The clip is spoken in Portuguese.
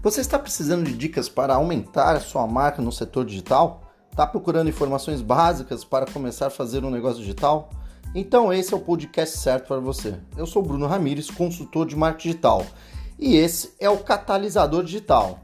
Você está precisando de dicas para aumentar a sua marca no setor digital? Está procurando informações básicas para começar a fazer um negócio digital? Então esse é o podcast certo para você. Eu sou Bruno Ramires, consultor de marketing digital, e esse é o Catalisador Digital.